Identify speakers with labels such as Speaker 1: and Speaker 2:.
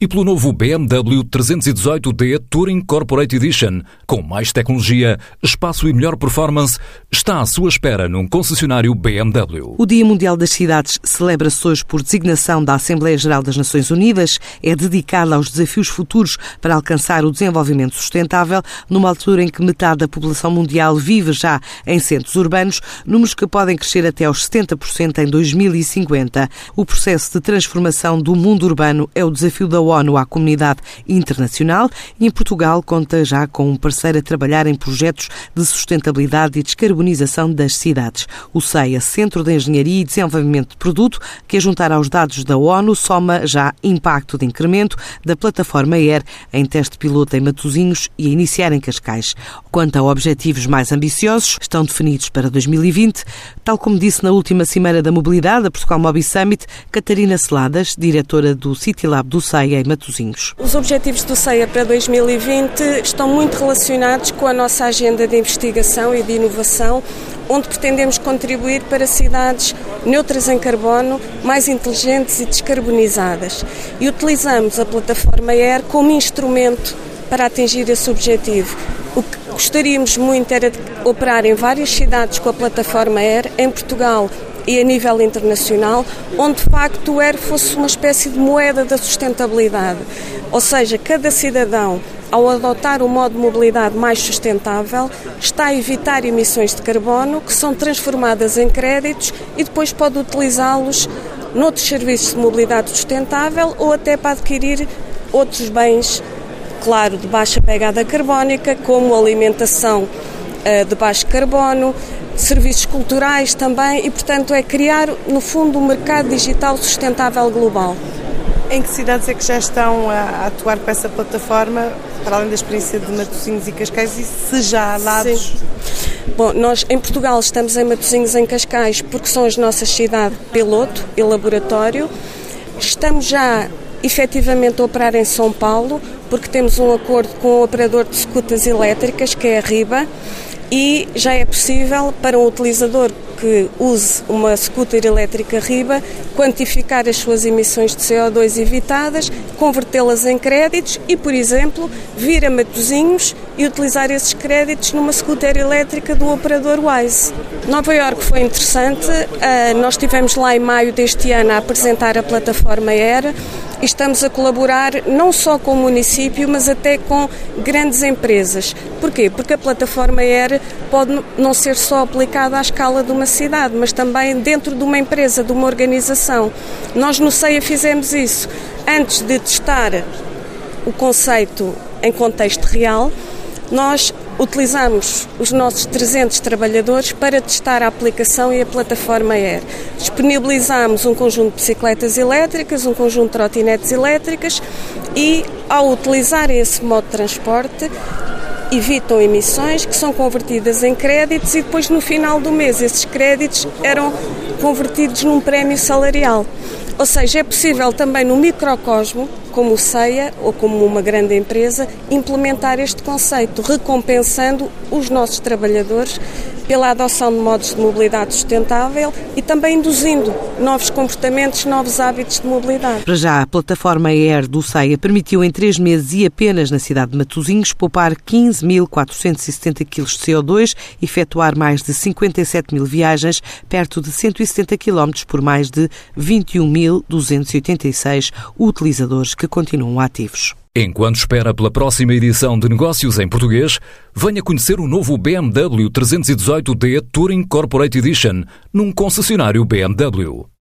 Speaker 1: e pelo novo BMW 318D Touring Corporate Edition, com mais tecnologia, espaço e melhor performance, está à sua espera num concessionário BMW.
Speaker 2: O Dia Mundial das Cidades celebra-se hoje por designação da Assembleia Geral das Nações Unidas. É dedicado aos desafios futuros para alcançar o desenvolvimento sustentável, numa altura em que metade da população mundial vive já em centros urbanos, números que podem crescer até aos 70% em 2050. O processo de transformação do mundo urbano é o desafio da ONU à comunidade internacional e em Portugal conta já com um parceiro a trabalhar em projetos de sustentabilidade e descarbonização das cidades. O CEIA, Centro de Engenharia e Desenvolvimento de Produto, que a juntar aos dados da ONU soma já impacto de incremento da plataforma ER em teste piloto em Matosinhos e a iniciar em Cascais. Quanto a objetivos mais ambiciosos, estão definidos para 2020, tal como disse na última Cimeira da Mobilidade, a Portugal Mobi Summit, Catarina Celadas, diretora do City Lab do CEIA, em Matosinhos.
Speaker 3: Os objetivos do CEIA para 2020 estão muito relacionados com a nossa agenda de investigação e de inovação, onde pretendemos contribuir para cidades neutras em carbono, mais inteligentes e descarbonizadas. E utilizamos a plataforma ER como instrumento para atingir esse objetivo. O que gostaríamos muito era de operar em várias cidades com a plataforma ER, em Portugal e a nível internacional, onde de facto o ER fosse uma espécie de moeda da sustentabilidade. Ou seja, cada cidadão, ao adotar um modo de mobilidade mais sustentável, está a evitar emissões de carbono que são transformadas em créditos e depois pode utilizá-los noutros serviços de mobilidade sustentável ou até para adquirir outros bens, claro, de baixa pegada carbónica, como alimentação eh, de baixo carbono, serviços culturais também e, portanto, é criar, no fundo, um mercado digital sustentável global.
Speaker 2: Em que cidades é que já estão a atuar com essa plataforma, para além da experiência de Matosinhos e Cascais, e se já há dados? Sim.
Speaker 3: Bom, nós em Portugal estamos em Matosinhos em Cascais porque são as nossas cidades piloto e laboratório. Estamos já efetivamente a operar em São Paulo porque temos um acordo com o operador de escutas elétricas, que é a RIBA, e já é possível para um utilizador que use uma scooter elétrica riba quantificar as suas emissões de CO2 evitadas, convertê-las em créditos e, por exemplo, vir a Matosinhos e utilizar esses créditos numa scooter elétrica do operador Wise. Nova York foi interessante, uh, nós estivemos lá em maio deste ano a apresentar a plataforma ERA e estamos a colaborar não só com o município, mas até com grandes empresas. Porquê? Porque a plataforma ERA pode não ser só aplicada à escala de uma cidade, mas também dentro de uma empresa, de uma organização. Nós no CEIA fizemos isso antes de testar o conceito em contexto real nós utilizamos os nossos 300 trabalhadores para testar a aplicação e a plataforma Air. Disponibilizamos um conjunto de bicicletas elétricas, um conjunto de trotinetes elétricas e, ao utilizar esse modo de transporte, evitam emissões que são convertidas em créditos e depois no final do mês esses créditos eram convertidos num prémio salarial. Ou seja, é possível também no microcosmo, como o CEIA ou como uma grande empresa, implementar este conceito, recompensando os nossos trabalhadores pela adoção de modos de mobilidade sustentável e também induzindo novos comportamentos, novos hábitos de mobilidade.
Speaker 2: Para já, a plataforma ER do CEIA permitiu em três meses e apenas na cidade de Matosinhos poupar 15.470 kg de CO2, efetuar mais de 57 mil viagens, perto de 170 km por mais de 21.286 utilizadores que continuam ativos.
Speaker 1: Enquanto espera pela próxima edição de Negócios em Português, venha conhecer o novo BMW 318D Touring Corporate Edition num concessionário BMW.